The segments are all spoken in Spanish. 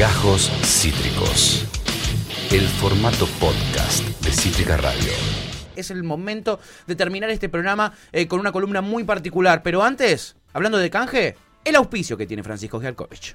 Gajos Cítricos. El formato podcast de Cítrica Radio. Es el momento de terminar este programa eh, con una columna muy particular. Pero antes, hablando de canje, el auspicio que tiene Francisco Gialkovich.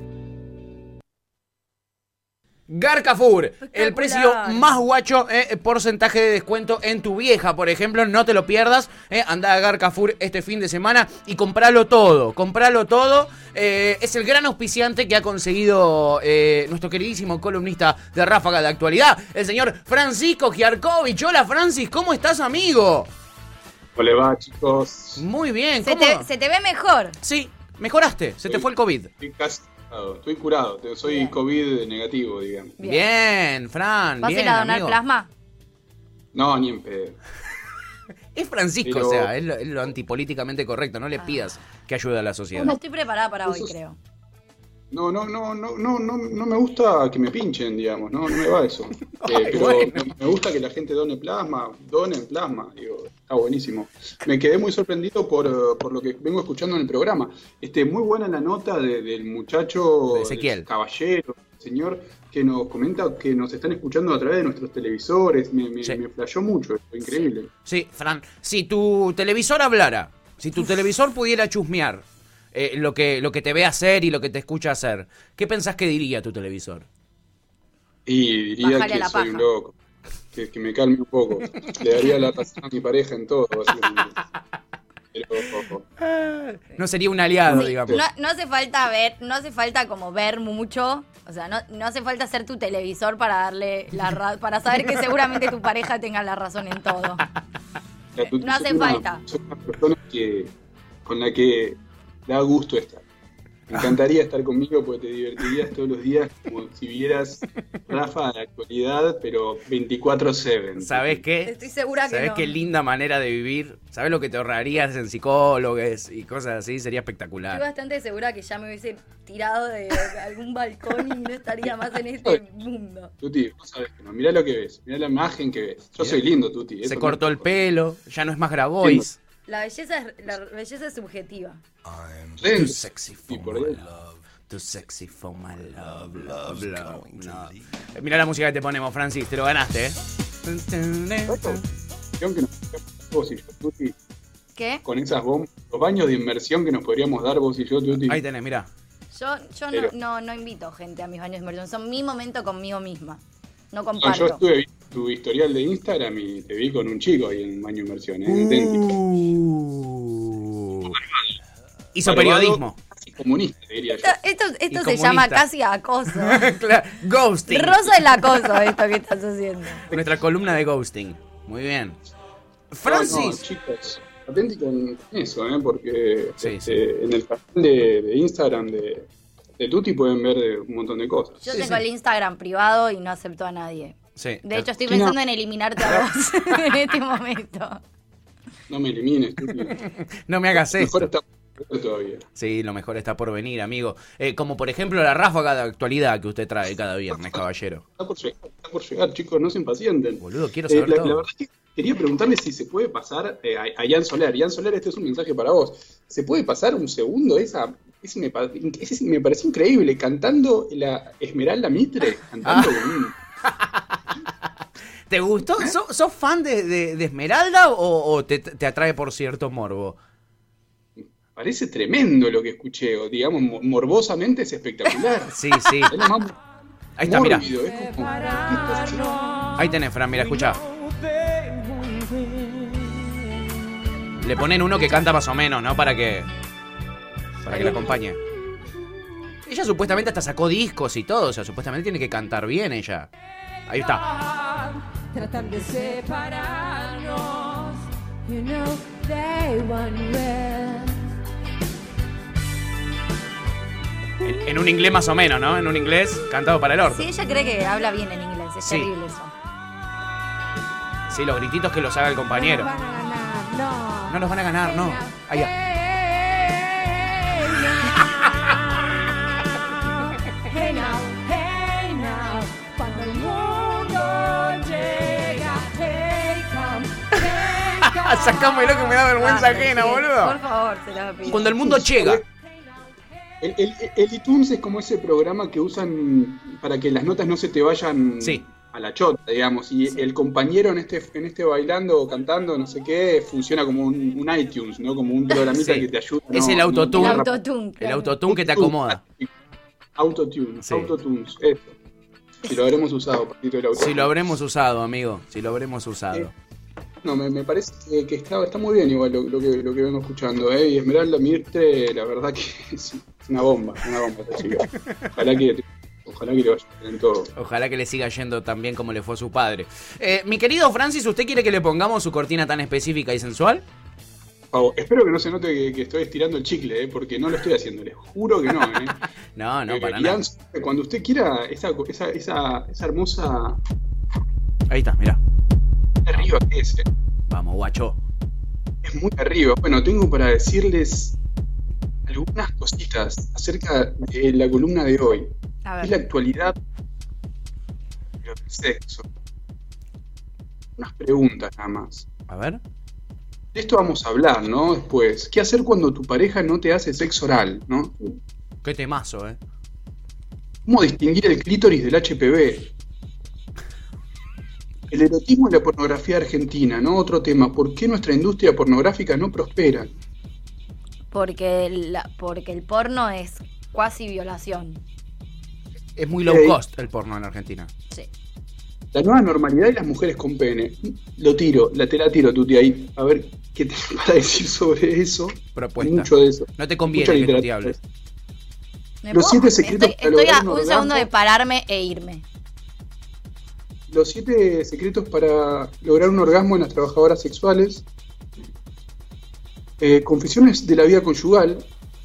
Garcafur, el precio más guacho, eh, porcentaje de descuento en tu vieja, por ejemplo, no te lo pierdas. Eh, anda a Garcafur este fin de semana y compralo todo, compralo todo. Eh, es el gran auspiciante que ha conseguido eh, nuestro queridísimo columnista de Ráfaga de Actualidad, el señor Francisco Giarkovich. Hola Francis, ¿cómo estás, amigo? Hola, va, chicos. Muy bien, Se ¿cómo? te, se te ve mejor. Sí, mejoraste, se te fue el COVID. Casi curado, estoy curado, soy COVID negativo, digamos. Bien. Bien, Fran, ¿Vas a ir a donar amigo. plasma? No, ni en pedo. Es Francisco, Pero- o sea, es lo, es lo antipolíticamente correcto. No le pidas que ayude a la sociedad. No estoy preparada para hoy, creo. No, no, no, no, no, no, no me gusta que me pinchen, digamos, no, no me va eso. Eh, Ay, pero bueno. me gusta que la gente done plasma, donen plasma, digo, está buenísimo. Me quedé muy sorprendido por, eh, por lo que vengo escuchando en el programa. Este, muy buena la nota de- del muchacho, De Ezequiel. del caballero, señor, que nos comenta que nos están escuchando a través de nuestros televisores. Me, me, Sí. me flashó mucho, esto, increíble. Sí, Fran, si tu televisor hablara, si tu televisor pudiera chusmear eh, lo, que, lo que te ve hacer y lo que te escucha hacer, ¿qué pensás que diría tu televisor? Y diría que la soy paja. un loco. Que, que me calme un poco. Le daría la razón a mi pareja en todo. básicamente. Pero, No sería un aliado, Sí, digamos. no, no hace falta ver, no hace falta como ver mucho. O sea, no, no hace falta ser tu televisor para darle la ra- para saber que seguramente tu pareja tenga la razón en todo. la no hace una- falta. Soy una persona que, con la que da gusto estar. Me encantaría estar conmigo porque te divertirías todos los días como si vieras Rafa de la actualidad, pero 24-7. ¿Sabes qué? Estoy segura que ¿Sabes no. qué linda manera de vivir? ¿Sabes lo que te ahorrarías en psicólogos y cosas así? Sería Estoy espectacular. bastante segura que ya me hubiese tirado de algún balcón y no estaría más en este mundo. Tuti, vos sabés que no. Mirá lo que ves, mirá la imagen que ves. Yo Mirá. soy lindo, Tuti. Se cortó el pelo, ya no es más Grabois. La belleza es, la belleza es subjetiva. Ren, Too sexy for my love. Too sexy for my love. Love. Eh, Mirá la música que te ponemos, Francis. Te lo ganaste, ¿eh? ¿Qué? con esas bombas, los baños de inmersión que nos podríamos dar vos y yo, Tuti. Ahí tenés, mirá. Yo, yo no, Pero- no, no invito gente a mis baños de inmersión. Son mi momento conmigo misma. No No, comparto. yo estuve viendo tu historial de Instagram y te vi con un chico ahí en baño de inmersión, ¿eh? Uh. Hizo Malvado, periodismo. Casi comunista, diría yo. Esto, esto, esto se comunista. llama casi acoso. Claro, Ghosting. Rosa el acoso esto que estás haciendo. Nuestra columna de ghosting. Muy bien. No, no, Francis. chicos, atenti con eso, ¿eh? Porque Sí, este, en el canal de, de Instagram de, de Tuti pueden ver de un montón de cosas. Yo Sí, tengo sí. el Instagram privado y no acepto a nadie. Sí. De hecho, estoy no. pensando en eliminarte a vos en este momento. No me elimines, no me hagas Mejor esto. está todavía. Sí, lo mejor está por venir, amigo. Eh, como por ejemplo la ráfaga de actualidad que usted trae cada viernes, caballero. Está por llegar, está por llegar, chicos, no se impacienten. Boludo, quiero Eh, saber la, todo. la verdad es que quería preguntarle si se puede pasar eh, a, a Ian Soler. Ian Soler, este es un mensaje para vos. ¿Se puede pasar un segundo esa? Ese me, ese me pareció increíble, cantando la Esmeralda Mitre, cantando Ah. ¿Te gustó? ¿Sos, sos fan de, de- de Esmeralda o, o te, te atrae por cierto morbo? parece tremendo lo que escuché, o digamos, mo- morbosamente es espectacular. Sí, sí. Es lo más Ahí está, mira. Ahí tenés, Fran, mira, escucha. Le ponen uno que canta más o menos, ¿no? Para que. Para que le acompañe. Ella supuestamente hasta sacó discos y todo, o sea, supuestamente tiene que cantar bien ella. Ahí está. Tratan de separarnos. You know they want. En, en un inglés más o menos, ¿no? En un inglés cantado para el orto. Sí, ella cree que habla bien en inglés. Es Sí. terrible eso. Sí, los grititos que los haga el compañero. No van a ganar, no. No nos van a ganar, no. Ahí Sacámelo que me da vergüenza ajena, sí, boludo. Por favor, se la pido. Cuando el mundo llega. El, el, el iTunes es como ese programa que usan para que las notas no se te vayan Sí. a la chota, digamos. Y el compañero en este, en este bailando o cantando, no sé qué, funciona como un, un iTunes, ¿no? Como un programita Sí. que te ayuda. Es ¿no? el autotune. El autotune. El autotune que te acomoda. Autotune, Sí. autotunes, eso. Si lo habremos usado, Patito, el autotune. Si lo habremos usado, amigo. Si lo habremos usado. No, me, me parece que, que está, está muy bien igual lo, lo que, lo que vengo escuchando, ¿eh? Y Esmeralda Mirte, la verdad que es una bomba, una bomba esta chica. Ojalá que, ojalá que le vaya bien en todo. Ojalá que le siga yendo tan bien como le fue a su padre. Eh, mi querido Francis, ¿usted quiere que le pongamos su cortina tan específica y sensual? Pavo, espero que no se note que, que estoy estirando el chicle, ¿eh? porque no lo estoy haciendo, les juro que no. ¿eh? No, no, Eh, para nada. Cuando usted quiera, esa, esa, esa, esa hermosa Ahí está, mirá. Arriba que es. Vamos, guacho. es muy arriba. Bueno, tengo para decirles algunas cositas acerca de la columna de hoy. A Es la ver. actualidad pero del sexo. Unas preguntas nada más. A ver. De esto vamos a hablar, ¿no? Después, ¿qué hacer cuando tu pareja no te hace sexo oral, ¿no? Qué temazo, eh. ¿Cómo distinguir el clítoris del HPV? El erotismo y la pornografía argentina, ¿no? Otro tema. ¿Por qué nuestra industria pornográfica no prospera? Porque, la- porque el porno es cuasi violación. Es muy low cost el porno en Argentina. Sí. La nueva normalidad y las mujeres con pene. Lo tiro, la te la tiro, Tuti, ahí. A ver qué tenés para decir sobre eso. Propuesta. Mucho de eso. No te Mucha conviene que tú te hables. ¿Me Los siete secretos Estoy, para estoy a un un orgasmo. segundo de pararme e irme. Los siete secretos para lograr un orgasmo en las trabajadoras sexuales. Eh, confesiones de la vida conyugal.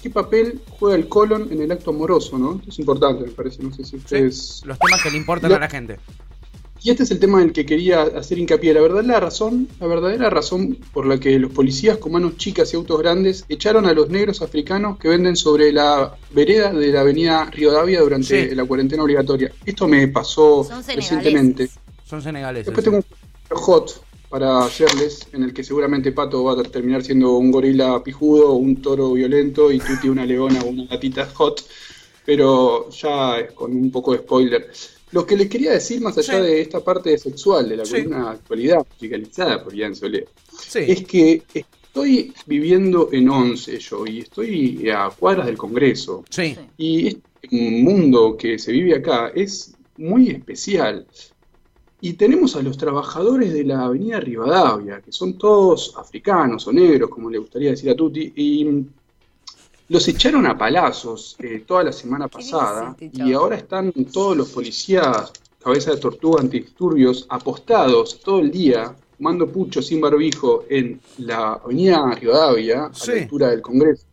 ¿Qué papel juega el colon en el acto amoroso? ¿no? Esto es importante, me parece. No sé si Sí, ustedes. Los temas que le importan a la gente. Y este es el tema en el que quería hacer hincapié. La verdadera razón, la verdadera razón por la que los policías con manos chicas y autos grandes echaron a los negros africanos que venden sobre la vereda de la avenida Rivadavia durante Sí. la cuarentena obligatoria. Esto me pasó Son recientemente. Son senegaleses. Después tengo un hot para hacerles, en el que seguramente Pato va a terminar siendo un gorila pijudo, un toro violento y Tuti una leona o una gatita hot, pero ya es con un poco de spoiler. Lo que les quería decir, más allá Sí. de esta parte sexual de la Sí. columna actualidad musicalizada por Ian Solé, Sí. es que estoy viviendo en Once yo y estoy a cuadras del Congreso. Y este mundo que se vive acá es muy especial. Y tenemos a los trabajadores de la avenida Rivadavia, que son todos africanos o negros, como le gustaría decir a Tuti, y los echaron a palazos eh, toda la semana ¿Qué pasada, y ahora están todos los policías, cabeza de tortuga antidisturbios, apostados todo el día, fumando pucho sin barbijo en la avenida Rivadavia, Sí. a la altura del Congreso.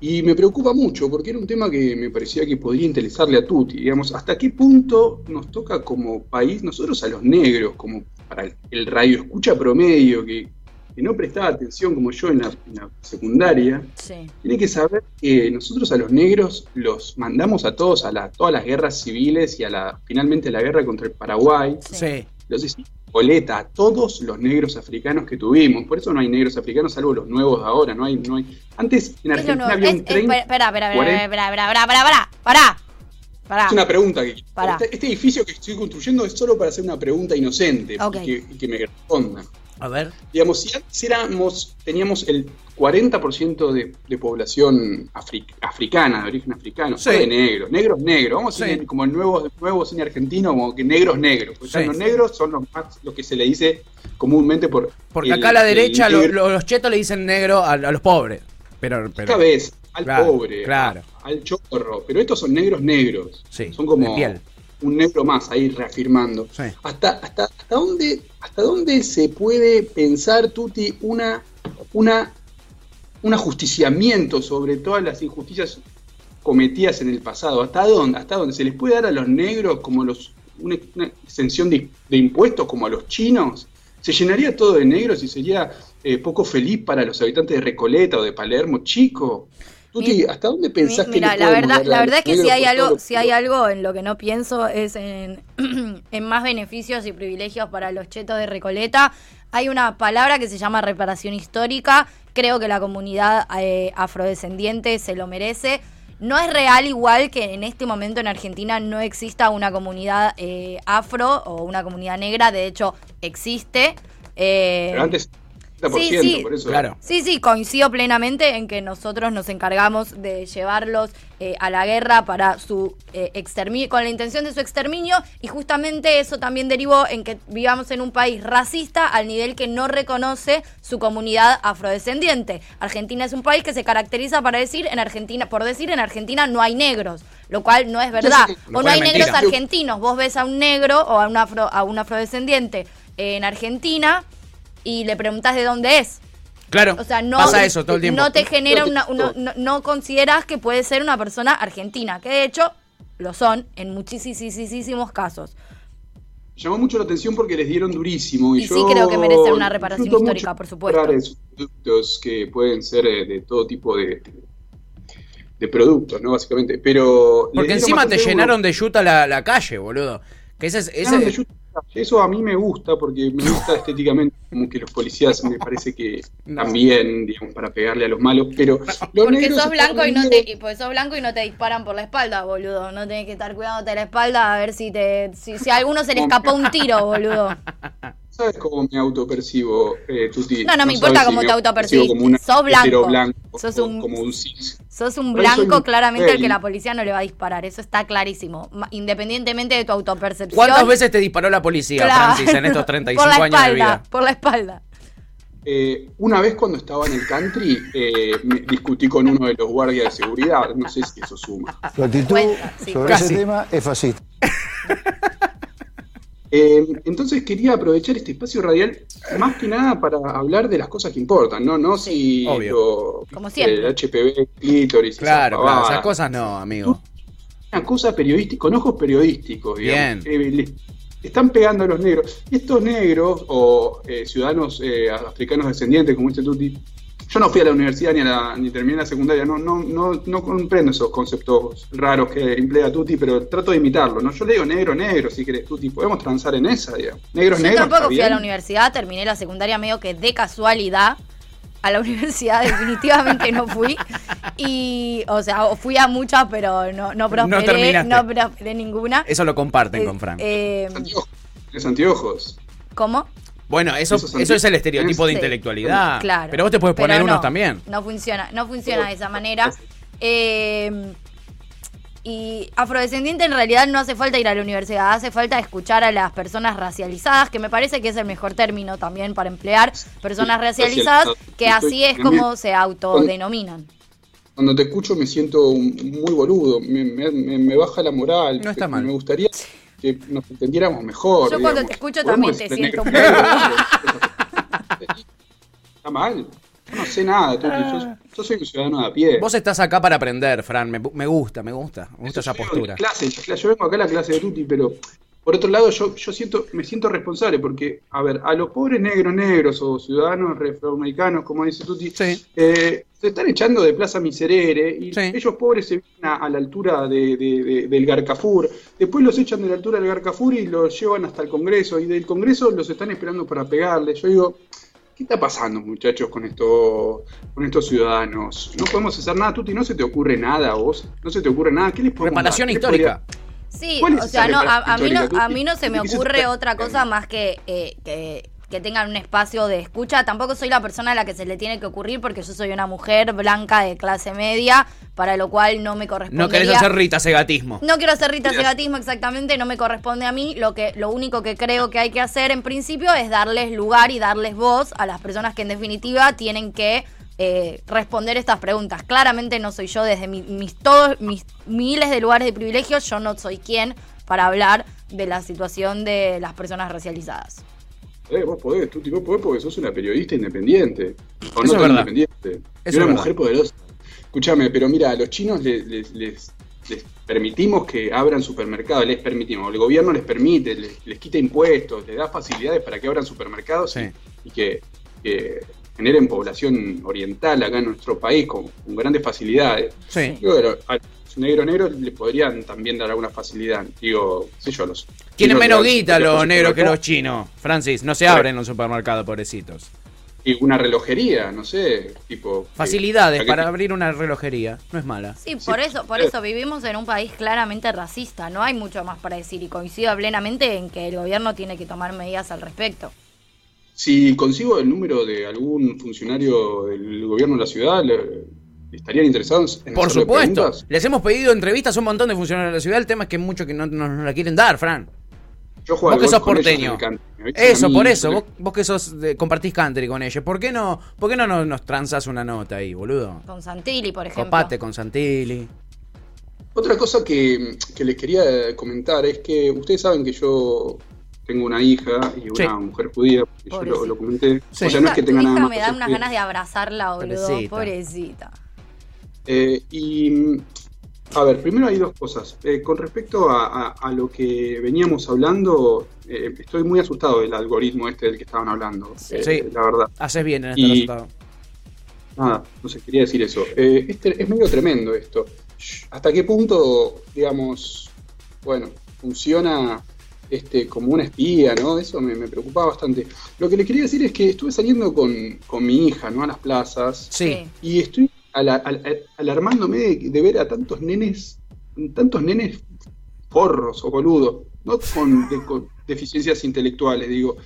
Y me preocupa mucho porque era un tema que me parecía que podría interesarle a Tuti. Digamos, ¿hasta qué punto nos toca como país, nosotros a los negros, como para el, el radio escucha promedio, que, que no prestaba atención como yo en la, en la secundaria, Sí. tiene que saber que nosotros a los negros los mandamos a todos a la, todas las guerras civiles y a la finalmente a la guerra contra el Paraguay. Sí. Los hicimos boleta a todos los negros africanos que tuvimos. Por eso no hay negros africanos, salvo los nuevos de ahora. No hay, no hay. Antes en ¿Qué es lo Argentina nuevo? había un es- 30. Espera, espera, espera, 40. espera, espera, espera, espera, espera, pará, pará. Es una pregunta que Pará. este, este edificio que estoy construyendo es solo para hacer una pregunta inocente y, que, y que me respondan. A ver. Digamos, si antes éramos, teníamos el 40% de, de población afri- africana, de origen africano, Sí. de negros, negros negros, vamos a Sí. decir como el nuevo, nuevo cine argentino, como que negros negros, porque Sí. los negros son los más, lo que se le dice comúnmente por... Porque el- acá a la derecha lo- los chetos le dicen negro a, a los pobres. Pero, pero Esta vez al Claro, pobre, claro. al chorro, pero estos son negros negros, Sí, son como de piel. Un negro más ahí reafirmando. Sí. Hasta, hasta, hasta dónde, hasta dónde se puede pensar, Tuti, una, una, un ajusticiamiento sobre todas las injusticias cometidas en el pasado. ¿Hasta dónde? ¿Hasta dónde? ¿Se les puede dar a los negros como los una, una exención de, de impuestos como a los chinos? ¿Se llenaría todo de negros y sería eh, poco feliz para los habitantes de Recoleta o de Palermo? Chico, Tuti, ¿hasta dónde pensás Mi- que Mira, le la verdad, la verdad es que si hay algo, si hay algo en lo que no pienso es en, en más beneficios y privilegios para los chetos de Recoleta. Hay una palabra que se llama reparación histórica. Creo que la comunidad eh, afrodescendiente se lo merece. No es real igual que en este momento en Argentina no exista una comunidad eh, afro o una comunidad negra. De hecho, existe. Eh, Pero antes, 30%, Sí, sí. por eso. Claro. Sí, sí, coincido plenamente en que nosotros nos encargamos de llevarlos eh, a la guerra para su eh, exterminio, con la intención de su exterminio, y justamente eso también derivó en que vivamos en un país racista al nivel que no reconoce su comunidad afrodescendiente. Argentina es un país que se caracteriza para decir en Argentina, por decir en Argentina no hay negros, lo cual no es verdad. sí, o no hay negros argentinos. Vos ves a un negro o a un afro, a un afrodescendiente en Argentina y le preguntás de dónde es. Claro, O sea, no, pasa eso todo el tiempo. no te genera una, una- no, no consideras que puede ser una persona argentina, que de hecho lo son en muchísimos casos. Llamó mucho la atención porque les dieron durísimo. Y, Y sí yo creo que merecen una reparación histórica, por supuesto. productos que pueden ser eh, de todo tipo de, de productos, ¿no? Básicamente. Pero. Porque encima te llenaron de yuta la, la calle, boludo. Que ese es. ese- Llenaron de yuta. Eso a mí me gusta porque me gusta estéticamente como que los policías me parece que No. también, digamos, para pegarle a los malos, pero los Porque sos blanco y no te y porque sos blanco y no te disparan por la espalda, boludo. No tenés que estar cuidándote la espalda a ver si te si, si a alguno se le escapó un tiro, boludo. ¿Sabes cómo me autopercibo, eh, Tuti? No, no me sabes importa cómo me te autopercibo autopercibís. Sos blanco. blanco, Sos un- como un cis. Sos un blanco claramente al que la policía no le va a disparar, eso está clarísimo. Independientemente de tu autopercepción. ¿Cuántas veces te disparó la policía, Claro. Francis, en estos 35 por la años espalda, de vida? Por la espalda. Eh, una vez cuando estaba en el country, eh, me discutí con uno de los guardias de seguridad. No sé si eso suma. Tu actitud sí. sobre Casi. ese tema es fascista. Eh, entonces quería aprovechar este espacio radial más que nada para hablar de las cosas que importan, ¿no? No si obvio. lo- Como siempre. el HPV, clítoris, Claro, esas claro. Esas cosas no, amigo. Una cosa periodística, con ojos periodísticos, digamos. Bien. Eh, le están pegando a los negros. Estos negros o eh, ciudadanos eh, africanos descendientes, como dice Tuti, yo no fui a la universidad ni, a la, ni terminé la secundaria, no, no, no, no comprendo esos conceptos raros que emplea Tuti, pero trato de imitarlo, ¿no? Yo le digo negro, negro, si querés, Tuti, podemos transar en esa, digamos. Negros, Yo negros. tampoco está fui a la bien. universidad, terminé la secundaria medio que de casualidad. A la universidad definitivamente no fui. Y, o sea, o fui a muchas, pero no, no prosperé, terminaste. no prosperé ninguna. Eso lo comparten Eh, con Fran. eh, ¿Tienes anteojos? ¿Cómo? Bueno, eso, eso es el estereotipo de Sí. intelectualidad. Claro. Pero vos te puedes poner no, unos también. No funciona, no funciona de esa manera. Eh, y afrodescendiente en realidad no hace falta ir a la universidad, hace falta escuchar a las personas racializadas, que me parece que es el mejor término también para emplear, personas racializadas, que así es como se autodenominan. Cuando te escucho me siento muy boludo, me, me- baja la moral. No está mal. Me gustaría que nos entendiéramos mejor. Yo cuando digamos. te escucho también te siento. Está mal. Yo no sé nada, Tuti. Yo, yo soy un ciudadano de a pie. Vos estás acá para aprender, Fran. Me, me gusta, me gusta. Me gusta esa postura. clase- yo vengo acá a la clase de Tuti, pero por otro lado yo, yo siento, me siento responsable porque, a ver, a los pobres negros negros o ciudadanos afroamericanos, como dice Tuti, Sí. eh, se están echando de Plaza Miserere y Sí. ellos pobres se vienen a, a la altura de, de- de- del Garcafur, después los echan de la altura del Garcafur y los llevan hasta el Congreso y del Congreso los están esperando para pegarle. Yo digo, ¿qué está pasando muchachos con, esto, con estos ciudadanos? No podemos hacer nada, Tuti, no se te ocurre nada a vos, no se te ocurre nada. ¿Qué les podemos Reparación dar? ¿Qué les histórica. Sí, ¿Cuál es o sea, no, a, a mí no, a mí no se me ocurre ¿Qué se otra cosa más que, eh, que que tengan un espacio de escucha. Tampoco soy la persona a la que se le tiene que ocurrir porque yo soy una mujer blanca de clase media, para lo cual no me corresponde. No querés hacer Rita Segatismo. No quiero hacer Rita Segatismo exactamente, no me corresponde a mí. Lo que lo único que creo que hay que hacer en principio es darles lugar y darles voz a las personas que en definitiva tienen que eh, responder estas preguntas. Claramente no soy yo desde mi- mis todos mis miles de lugares de privilegio, yo no soy quien para hablar de la situación de las personas racializadas. Eh, vos podés, tú vos podés porque sos una periodista independiente. O Eso no es independiente. Eso y una es mujer poderosa. Escúchame, pero mira, a los chinos les, les- les- les permitimos que abran supermercados, les permitimos, el gobierno les permite, les, les quita impuestos, les da facilidades para que abran supermercados Sí. y, y que, que generen población oriental acá en nuestro país con, con grandes facilidades. Sí. Digo, pero a los negros negros les podrían también dar alguna facilidad. Digo, sé yo, los Tienen menos le guita los negros que los chinos. Francis, no se abren los supermercados, pobrecitos. Y una relojería, no sé, tipo... Facilidades eh, para que- abrir una relojería. No es mala. Sí, por eso, por eso vivimos en un país claramente racista, no hay mucho más para decir y coincido plenamente en que el gobierno tiene que tomar medidas al respecto. Si consigo el número de algún funcionario del gobierno de la ciudad, le- ¿estarían interesados en Por supuesto. preguntas? Les hemos pedido entrevistas a un montón de funcionarios de la ciudad. El tema es que muchos que no no nos la quieren dar, Fran. Yo juego Vos que sos ellos porteño. me Eso, mí, por eso. Vos, vos que sos de- compartís country con ellos. ¿Por qué no, por qué no nos, nos transas una nota ahí, boludo? Con Santilli, por ejemplo. Copate con Santilli. Otra cosa que, que les quería comentar es que ustedes saben que yo tengo una hija y una Sí. mujer judía, porque yo lo, comenté. Sí. O sea, no es que Tu tenga hija nada más me que da ser unas ganas de abrazarla, boludo. Pobrecita. Pobrecita. Eh, y a ver, primero hay dos cosas. Eh, con respecto a, a- a lo que veníamos hablando, eh, estoy muy asustado del algoritmo este del que estaban hablando. Sí. eh, Sí. La verdad. Haces bien en Y- estar asustado. Nada, no sé, quería decir eso. Eh, este- es medio tremendo esto. ¿Hasta qué punto, digamos, bueno, funciona este como una espía, ¿no? Eso me, me preocupaba bastante. Lo que le quería decir es que estuve saliendo con, con mi hija, ¿no? A las plazas. Sí. Y estoy ala- al- al- alarmándome de, de ver a tantos nenes, tantos nenes forros o boludos, no con, de- con deficiencias intelectuales, digo,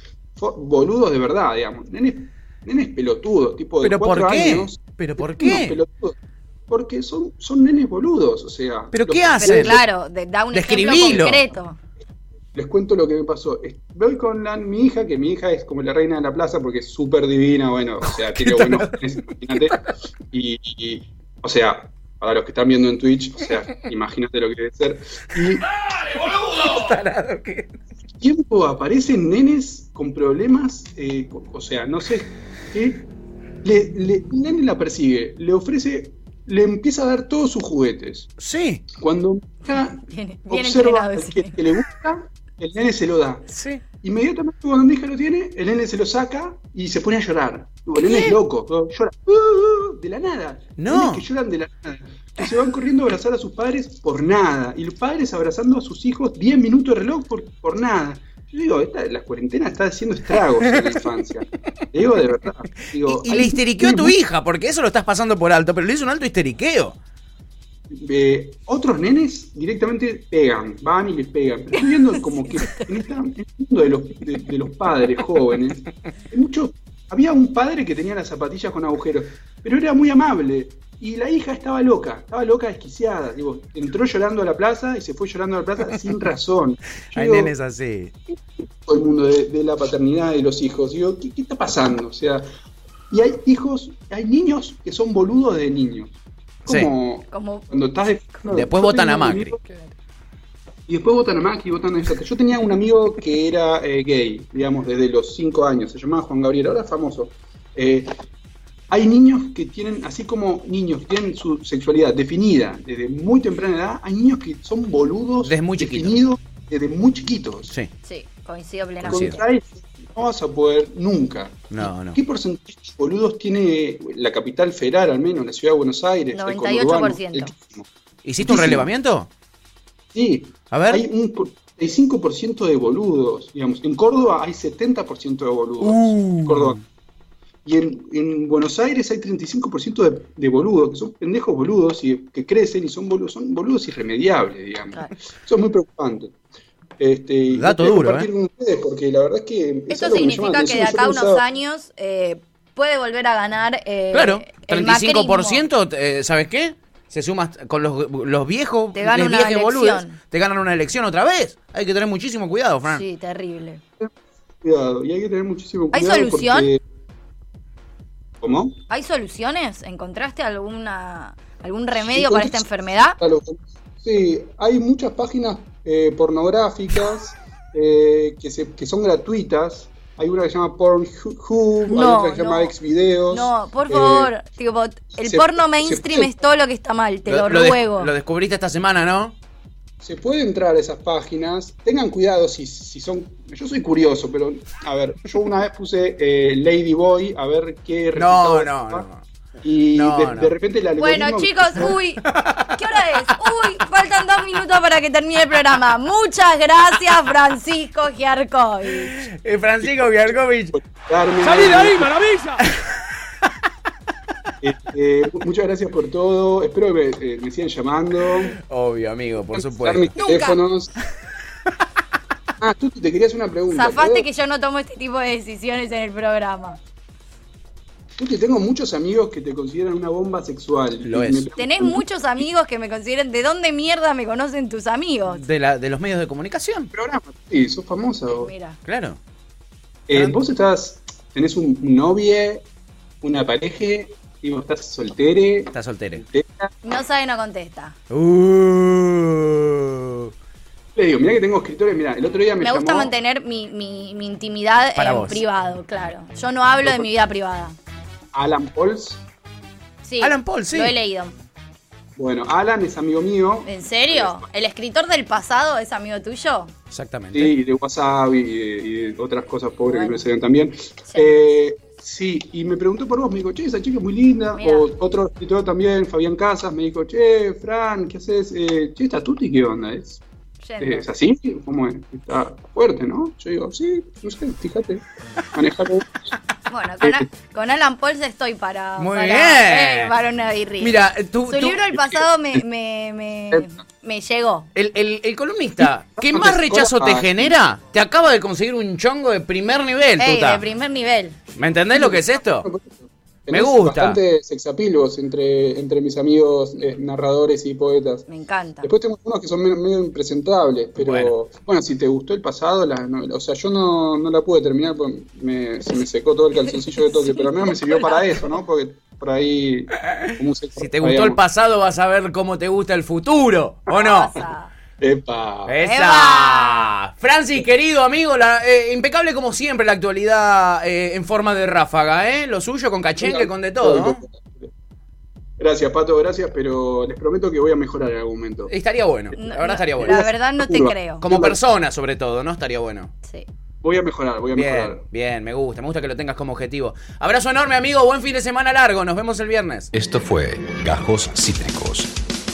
boludos de verdad, digamos, nenes, nenes pelotudos, tipo de ¿Pero por cuatro qué? años. ¿Pero por qué? pelotudos. Porque son, son nenes boludos, o sea. ¿Pero qué Pero hacen? claro, de- da un ejemplo Describilo. concreto. Les cuento lo que me pasó. Voy con la- mi hija, que mi hija es como la reina de la plaza porque es súper divina, bueno, o sea, tiene buenos genes, imagínate. Y, y, o sea, para los que están viendo en Twitch, o sea, imagínate lo que debe ser. Y que- tiempo aparecen nenes con problemas, eh, o sea, no sé, que le, le- un nene la persigue, le ofrece, le empieza a dar todos sus juguetes. Sí, Cuando mi hija Bien, bien observa ese. que, que le gusta, el nene se lo da. sí. Inmediatamente cuando mi hija lo tiene, el nene se lo saca y se pone a llorar. El nene es loco, llora "Uh, uh", de la nada. No. Nenes que lloran de la nada. Que se van corriendo a abrazar a sus padres por nada. Y los padres abrazando a sus hijos 10 minutos de reloj por, por nada. Yo digo, esta, la cuarentena está haciendo estragos en la infancia. Te digo de verdad. Digo, Y, y le histeriqueó a tu hija, porque eso lo estás pasando por alto, pero le hizo un alto histeriqueo. Eh, otros nenes directamente pegan, van y les pegan. Pero estoy viendo como que en, esta- en el mundo de los, de, de los padres jóvenes, hay mucho, había un padre que tenía las zapatillas con agujeros, pero era muy amable. Y la hija estaba loca, estaba loca, desquiciada. Digo, entró llorando a la plaza y se fue llorando a la plaza sin razón. Yo Hay digo, nenes así. todo el mundo de, de la paternidad y los hijos. Digo, ¿qué, qué está pasando? O sea, y hay hijos, hay niños que son boludos de niños. Sí. Como Como cuando estás de- Después votan a Macri. Y después votan a Macri, votan a. Yo tenía un amigo que era eh, gay, digamos, desde los 5 años, se llamaba Juan Gabriel, ahora es famoso. Eh, hay niños que tienen, así como niños que tienen su sexualidad definida desde muy temprana edad, hay niños que son boludos Desde muy chiquitos. definidos desde muy chiquitos. Sí. Sí, coincido plenamente. No vas a poder nunca. No, no. ¿Qué porcentaje de boludos tiene la capital federal, al menos, la ciudad de Buenos Aires? el 98%. conurbano? Altísimo. ¿Hiciste un relevamiento? Sí, A ver. hay un por- 35% de boludos, digamos. En Córdoba hay 70% de boludos. Uh. Córdoba. Y en, en Buenos Aires hay 35% de, de boludos, que son pendejos boludos y que crecen y son boludos, son boludos irremediables, digamos. Claro. Eso es muy preocupante. Este, Dato duro, ¿eh? con ustedes porque la verdad es que es Esto algo que me llama la significa que de acá a unos pensaba- años eh, puede volver a ganar eh, Claro, el 35%, eh, ¿sabes qué? Se suma con los, los viejos, Te gana les una boludes, elección. te ganan una elección otra vez. Hay que tener muchísimo cuidado, Fran. Sí, terrible. Cuidado, y hay que tener muchísimo ¿Hay cuidado. solución? porque- ¿Cómo? ¿Hay soluciones? ¿Encontraste alguna algún remedio Sí, para esta enfermedad? Claro, Sí, hay muchas páginas eh, pornográficas eh, que, se- que son gratuitas. Hay una que se llama Pornhub, hay No, otra que se llama no. Xvideos. No, por eh, favor. Tipo, el se- porno mainstream puede- es todo lo que está mal, te lo, des- ruego. lo descubriste esta semana, ¿no? se puede entrar a esas páginas. Tengan cuidado si, si son. Yo soy curioso, pero a ver, yo una vez puse eh, Lady Boy a ver qué No, no, no. Y No, de, no. de repente el Bueno, chicos, uy, ¿qué hora es? Uy, faltan dos minutos para que termine el programa. Muchas gracias, Francisco Giarcovic. Eh, Francisco Giarkovich. ¡Salí de ahí, maravilla! Este, muchas gracias por todo. Espero que me, eh, me sigan llamando. Obvio, amigo, por Dar supuesto. mis Nunca. teléfonos. Ah, tú te querías una pregunta. Zafaste ¿puedo? que yo no tomo este tipo de decisiones en el programa. Tú que tengo muchos amigos que te consideran una bomba sexual. Lo es. me Tenés muchos amigos que me consideren. ¿De dónde mierda me conocen tus amigos? De, la, de los medios de comunicación. programa. Sí, sos famosa. vos. Mira. Claro. Eh, vos estás, tenés un, un novie, una pareja, y vos estás soltere. Está soltero. soltera. No sabe, no contesta. Uh. Le digo, mirá que tengo escritores, mirá, el otro día me, Me gusta llamó mantener mi, mi- mi intimidad Para en vos. privado, claro. Yo no hablo de mi vida privada. Alan Pauls. Sí. Alan Paul, sí. Lo he leído. Bueno, Alan es amigo mío. ¿En serio? ¿El escritor del pasado es amigo tuyo? Exactamente. Sí, y de WhatsApp y de, y de otras cosas pobres Bueno. que me salen también. Eh, sí, y me preguntó por vos, me dijo, che, esa chica es muy linda. Mira. O otro escritor también, Fabián Casas, me dijo, che, Fran, ¿qué haces? Eh, che, ¿está Tuti qué onda? ¿Es, Yendo. ¿Es así? ¿Cómo es? Está fuerte, ¿no? Yo digo, sí, no sé, fíjate, manejalo. Bueno, con, A- con Alan Pauls estoy para, Muy para, bien. eh, para una birria. Mira, tú, Su tú- libro del pasado me, me, me, me llegó. el, el- el columnista que más rechazo te genera, te acaba de conseguir un chongo de primer nivel, Ey, tuta. de primer nivel. ¿Me entendés lo que es esto? Me gusta. bastante sexapilgos entre, entre mis amigos eh, narradores y poetas. Me encanta. Después tengo unos que son medio, medio impresentables, pero Bueno. bueno. si te gustó el pasado, la, no- o sea, yo no, no la pude terminar porque me, se me secó todo el calzoncillo de toque, pero al menos me sirvió para eso, ¿no? Porque por ahí... como un sexo- Si te gustó el pasado, vas a ver cómo te gusta el futuro, ¿o no? Epa. ¡Esa! Francis, querido amigo, la- eh, impecable como siempre la actualidad eh, en forma de ráfaga, ¿eh? Lo suyo con cachengue, con de todo, ¿no? Gracias, Pato, gracias, pero les prometo que voy a mejorar en algún momento. Estaría bueno, No, la verdad no, estaría bueno. La verdad no te creo. Como persona, sobre todo, ¿no? Estaría bueno. Sí. Voy a mejorar, voy a Bien, mejorar. bien, me gusta, me gusta que lo tengas como objetivo. Abrazo enorme, amigo, buen fin de semana largo, nos vemos el viernes. Esto fue Gajos Cítricos.